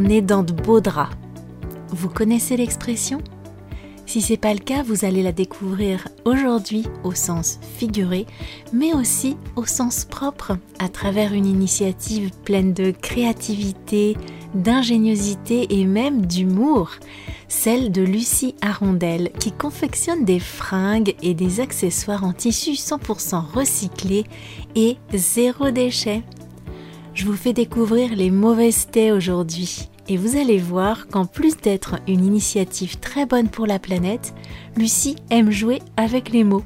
on dans de beaux draps. Vous connaissez l'expression? Si c'est pas le cas, vous allez la découvrir aujourd'hui au sens figuré, mais aussi au sens propre, à travers une initiative pleine de créativité, d'ingéniosité et même d'humour, celle de Lucie Arondel, qui confectionne des fringues et des accessoires en tissu 100% recyclés et zéro déchet. Je vous fais découvrir les mauvaises thés aujourd'hui et vous allez voir qu'en plus d'être une initiative très bonne pour la planète, Lucie aime jouer avec les mots.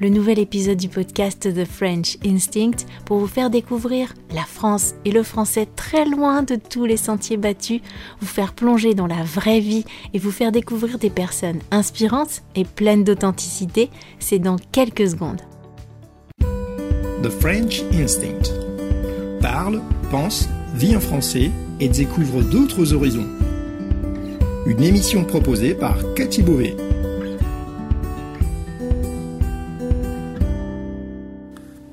Le nouvel épisode du podcast The French Instinct pour vous faire découvrir la France et le français très loin de tous les sentiers battus, vous faire plonger dans la vraie vie et vous faire découvrir des personnes inspirantes et pleines d'authenticité, c'est dans quelques secondes. The French Instinct parle, pense, vit en français et découvre d'autres horizons. Une émission proposée par Cathy Beauvais.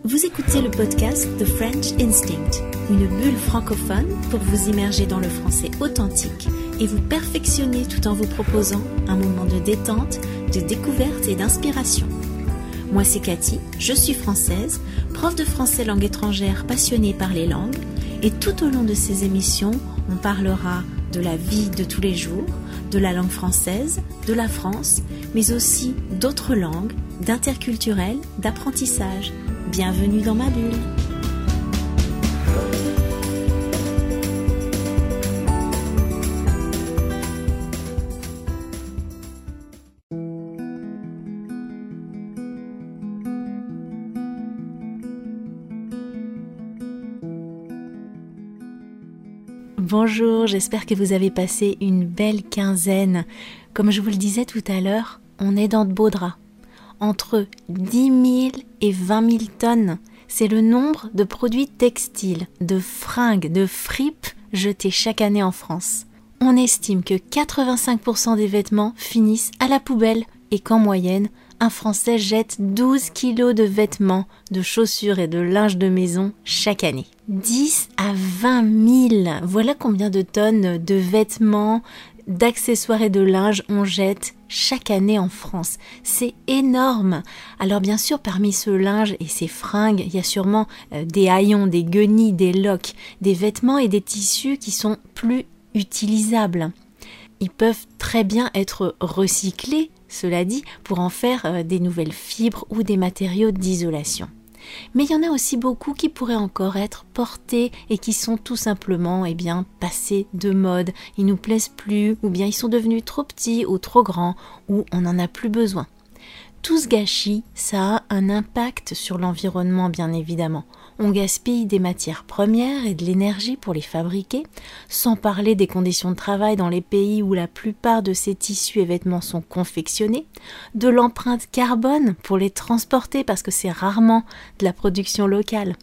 Vous écoutez le podcast The French Instinct, une bulle francophone pour vous immerger dans le français authentique et vous perfectionner tout en vous proposant un moment de détente, de découverte et d'inspiration. Moi c'est Cathy, je suis française, prof de français langue étrangère passionnée par les langues, et tout au long de ces émissions, on parlera de la vie de tous les jours, de la langue française, de la France, mais aussi d'autres langues, d'interculturel, d'apprentissage. Bienvenue dans ma bulle. Bonjour, j'espère que vous avez passé une belle quinzaine. Comme je vous le disais tout à l'heure, on est dans de beaux draps. Entre 10 000 et 20 000 tonnes, c'est le nombre de produits textiles, de fringues, de fripes jetés chaque année en France. On estime que 85% des vêtements finissent à la poubelle et qu'en moyenne, un Français jette 12 kilos de vêtements, de chaussures et de linge de maison chaque année. 10 à 20 000, voilà combien de tonnes de vêtements, d'accessoires et de linge on jette chaque année en France. C'est énorme. Alors bien sûr, parmi ce linge et ces fringues, il y a sûrement euh, des haillons, des guenilles, des loques, des vêtements et des tissus qui sont plus utilisables. Ils peuvent très bien être recyclés cela dit, pour en faire euh, des nouvelles fibres ou des matériaux d'isolation. Mais il y en a aussi beaucoup qui pourraient encore être portés et qui sont tout simplement eh bien, passés de mode, ils nous plaisent plus, ou bien ils sont devenus trop petits ou trop grands, ou on n'en a plus besoin. Tout ce gâchis, ça a un impact sur l'environnement bien évidemment. On gaspille des matières premières et de l'énergie pour les fabriquer, sans parler des conditions de travail dans les pays où la plupart de ces tissus et vêtements sont confectionnés, de l'empreinte carbone pour les transporter parce que c'est rarement de la production locale.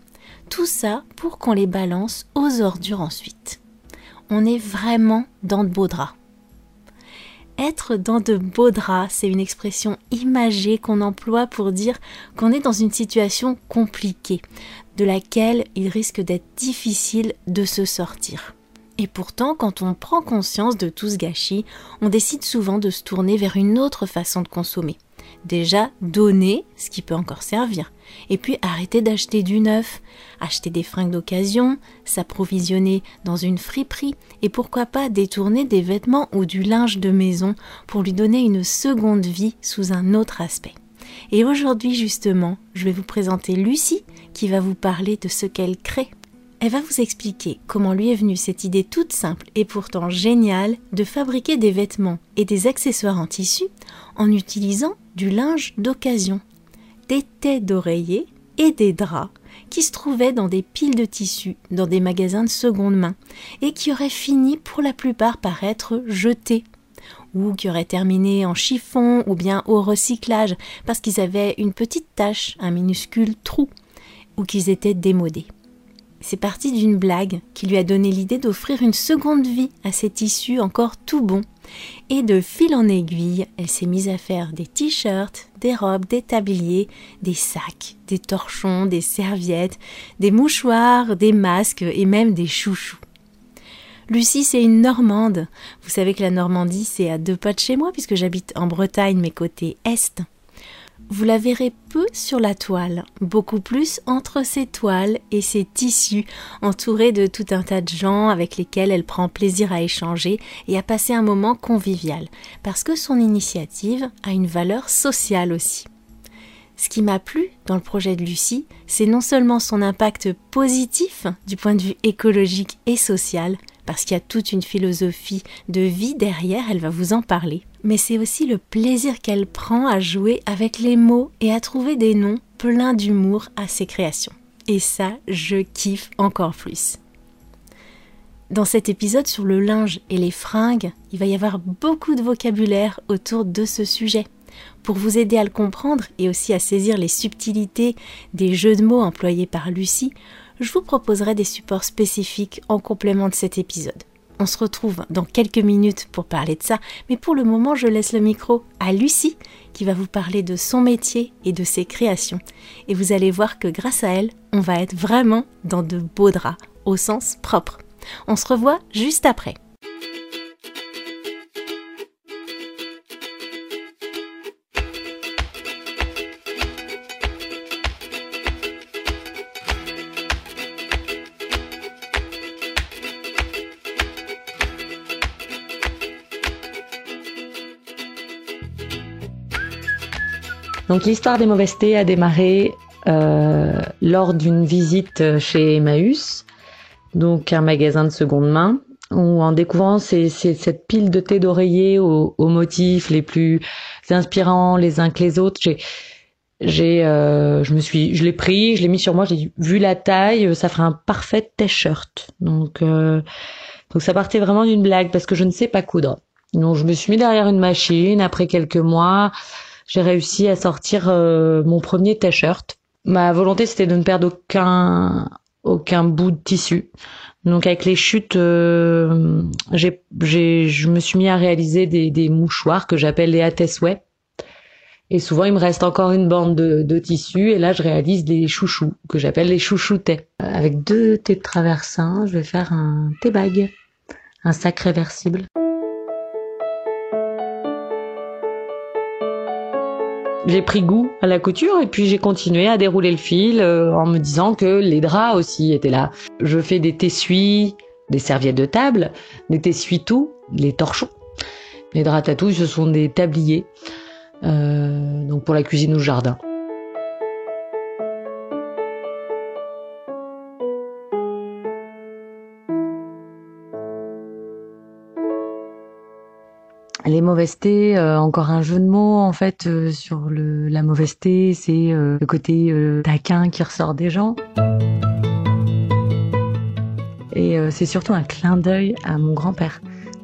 Tout ça pour qu'on les balance aux ordures ensuite. On est vraiment dans de beaux draps. Être dans de beaux draps, c'est une expression imagée qu'on emploie pour dire qu'on est dans une situation compliquée, de laquelle il risque d'être difficile de se sortir. Et pourtant, quand on prend conscience de tout ce gâchis, on décide souvent de se tourner vers une autre façon de consommer. Déjà, donner ce qui peut encore servir. Et puis arrêter d'acheter du neuf, acheter des fringues d'occasion, s'approvisionner dans une friperie et pourquoi pas détourner des vêtements ou du linge de maison pour lui donner une seconde vie sous un autre aspect. Et aujourd'hui justement, je vais vous présenter Lucie qui va vous parler de ce qu'elle crée. Elle va vous expliquer comment lui est venue cette idée toute simple et pourtant géniale de fabriquer des vêtements et des accessoires en tissu en utilisant du linge d'occasion, des têtes d'oreiller et des draps qui se trouvaient dans des piles de tissus dans des magasins de seconde main et qui auraient fini pour la plupart par être jetés ou qui auraient terminé en chiffon ou bien au recyclage parce qu'ils avaient une petite tache, un minuscule trou, ou qu'ils étaient démodés. C'est parti d'une blague qui lui a donné l'idée d'offrir une seconde vie à ces tissus encore tout bons. Et de fil en aiguille, elle s'est mise à faire des t-shirts, des robes, des tabliers, des sacs, des torchons, des serviettes, des mouchoirs, des masques et même des chouchous. Lucie, c'est une Normande. Vous savez que la Normandie, c'est à deux pas de chez moi, puisque j'habite en Bretagne, mais côté Est. Vous la verrez peu sur la toile, beaucoup plus entre ses toiles et ses tissus, entourée de tout un tas de gens avec lesquels elle prend plaisir à échanger et à passer un moment convivial, parce que son initiative a une valeur sociale aussi. Ce qui m'a plu dans le projet de Lucie, c'est non seulement son impact positif du point de vue écologique et social, parce qu'il y a toute une philosophie de vie derrière, elle va vous en parler, mais c'est aussi le plaisir qu'elle prend à jouer avec les mots et à trouver des noms pleins d'humour à ses créations. Et ça, je kiffe encore plus. Dans cet épisode sur le linge et les fringues, il va y avoir beaucoup de vocabulaire autour de ce sujet. Pour vous aider à le comprendre et aussi à saisir les subtilités des jeux de mots employés par Lucie, je vous proposerai des supports spécifiques en complément de cet épisode. On se retrouve dans quelques minutes pour parler de ça, mais pour le moment, je laisse le micro à Lucie qui va vous parler de son métier et de ses créations. Et vous allez voir que grâce à elle, on va être vraiment dans de beaux draps, au sens propre. On se revoit juste après. Donc l'histoire des mauvaises thés a démarré euh, lors d'une visite chez Emmaüs, donc un magasin de seconde main, où en découvrant cette pile de thé d'oreiller aux, motifs les plus inspirants les uns que les autres, j'ai euh, je me suis je l'ai pris je l'ai mis sur moi j'ai vu la taille ça ferait un parfait t-shirt. Donc euh, donc ça partait vraiment d'une blague parce que je ne sais pas coudre. Donc je me suis mis derrière une machine après quelques mois j'ai réussi à sortir euh, mon premier t-shirt. Ma volonté c'était de ne perdre aucun aucun bout de tissu. Donc avec les chutes, euh, j'ai, j'ai, je me suis mis à réaliser des, des mouchoirs que j'appelle les Atesway. Et souvent il me reste encore une bande de, de tissu et là je réalise des chouchous que j'appelle les chouchoutés. Avec deux thés de traversin, je vais faire un thé bag, un sac réversible. J'ai pris goût à la couture et puis j'ai continué à dérouler le fil euh, en me disant que les draps aussi étaient là. Je fais des tessuis, des serviettes de table, des tessuis tout, les torchons. Les draps tatouilles, ce sont des tabliers, euh, donc pour la cuisine ou le jardin. Les mauvaisetés, euh, encore un jeu de mots en fait euh, sur le, la mauvaiseté, c'est euh, le côté taquin qui ressort des gens. Et c'est surtout un clin d'œil à mon grand-père.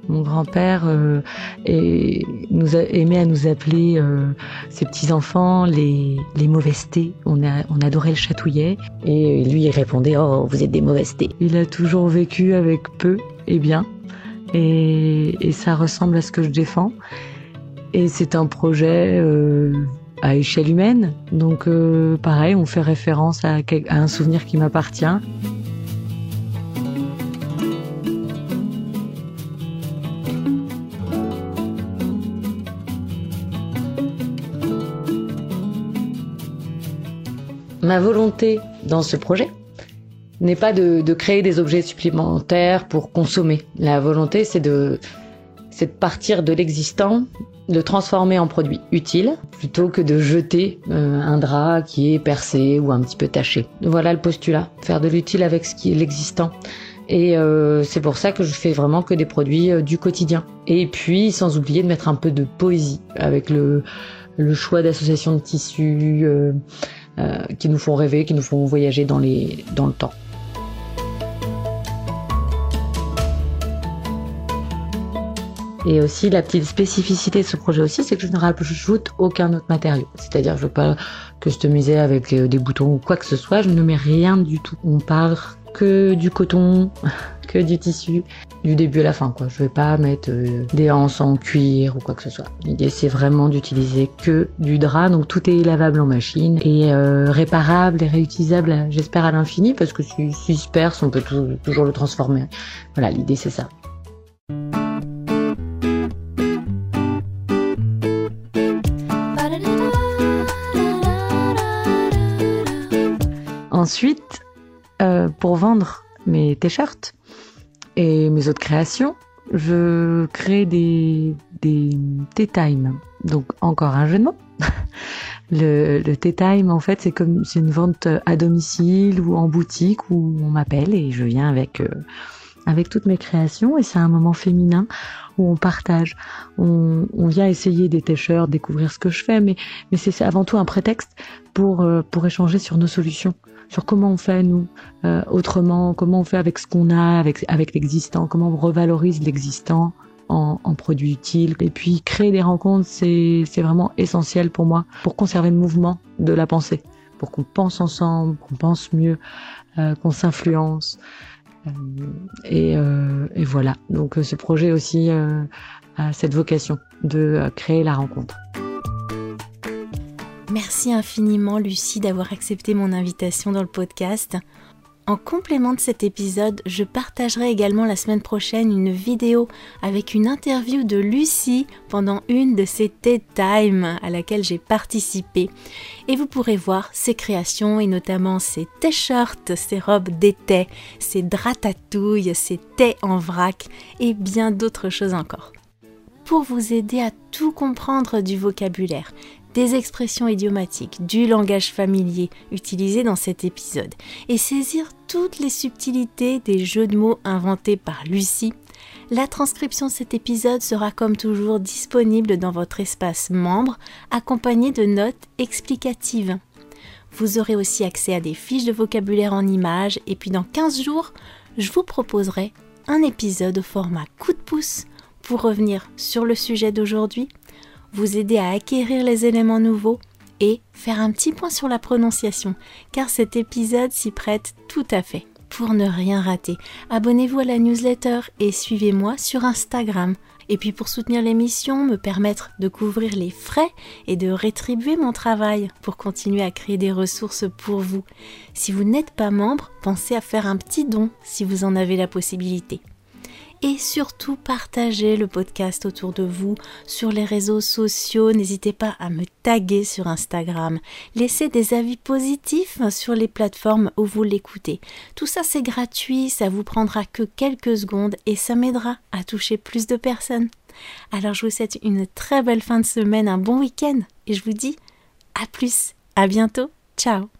Mon grand-père nous aimait à nous appeler ses petits-enfants les, les mauvaisetés. On, a, on adorait le chatouillet. Et lui, il répondait « Oh, vous êtes des mauvaisetés ». Il a toujours vécu avec peu et bien et, ça ressemble à ce que je défends. Et c'est un projet euh, à échelle humaine, donc euh, pareil, on fait référence à, à un souvenir qui m'appartient. Ma volonté dans ce projet, n'est pas de, créer des objets supplémentaires pour consommer. La volonté, c'est de, partir de l'existant, de transformer en produit utile, plutôt que de jeter euh, un drap qui est percé ou un petit peu taché. Voilà le postulat, faire de l'utile avec ce qui est l'existant. Et euh, c'est pour ça que je fais vraiment que des produits euh, du quotidien. Et puis, sans oublier de mettre un peu de poésie avec le, le choix d'associations de tissus qui nous font rêver, qui nous font voyager dans le temps. Et aussi, la petite spécificité de ce projet aussi, c'est que je ne rajoute aucun autre matériau. C'est-à-dire, je veux pas customiser avec des boutons ou quoi que ce soit. Je ne mets rien du tout. On parle que du coton, que du tissu du début à la fin. Quoi. Je vais pas mettre euh, des anses en cuir ou quoi que ce soit. L'idée c'est vraiment d'utiliser que du drap, donc tout est lavable en machine et euh, réparable et réutilisable, j'espère à l'infini, parce que si, si se perce, on peut toujours le transformer. Voilà, l'idée c'est ça. Ensuite, euh, pour vendre mes t-shirts et mes autres créations, je crée des, des tea time. Donc encore un jeu de mots. Le, le tea time, en fait, c'est comme une vente à domicile ou en boutique où on m'appelle et je viens avec euh, avec toutes mes créations et c'est un moment féminin où on partage. On, on vient essayer des t-shirts, découvrir ce que je fais, mais mais c'est avant tout un prétexte pour euh, pour échanger sur nos solutions sur comment on fait nous euh, autrement, comment on fait avec ce qu'on a, avec avec l'existant, comment on revalorise l'existant en, en produits utiles. Et puis créer des rencontres, c'est vraiment essentiel pour moi pour conserver le mouvement de la pensée, pour qu'on pense ensemble, qu'on pense mieux, euh, qu'on s'influence. Euh, et, euh, et, voilà. Donc ce projet aussi a cette vocation de créer la rencontre. Merci infiniment Lucie d'avoir accepté mon invitation dans le podcast. En complément de cet épisode, je partagerai également la semaine prochaine une vidéo avec une interview de Lucie pendant une de ses TED Time à laquelle j'ai participé. Et vous pourrez voir ses créations et notamment ses t-shirts, ses robes d'été, ses dratatouilles, ses thés en vrac et bien d'autres choses encore. Pour vous aider à tout comprendre du vocabulaire, des expressions idiomatiques, du langage familier utilisé dans cet épisode et saisir toutes les subtilités des jeux de mots inventés par Lucie, la transcription de cet épisode sera comme toujours disponible dans votre espace membre accompagnée de notes explicatives. Vous aurez aussi accès à des fiches de vocabulaire en images et puis dans 15 jours, je vous proposerai un épisode au format coup de pouce pour revenir sur le sujet d'aujourd'hui vous aider à acquérir les éléments nouveaux et faire un petit point sur la prononciation, car cet épisode s'y prête tout à fait. Pour ne rien rater, abonnez-vous à la newsletter et suivez-moi sur Instagram. Et puis pour soutenir l'émission, me permettre de couvrir les frais et de rétribuer mon travail pour continuer à créer des ressources pour vous. Si vous n'êtes pas membre, pensez à faire un petit don si vous en avez la possibilité et surtout partagez le podcast autour de vous sur les réseaux sociaux. N'hésitez pas à me taguer sur Instagram. Laissez des avis positifs sur les plateformes où vous l'écoutez. Tout ça c'est gratuit, ça vous prendra que quelques secondes et ça m'aidera à toucher plus de personnes. Alors je vous souhaite une très belle fin de semaine, un bon week-end et je vous dis à plus, à bientôt, ciao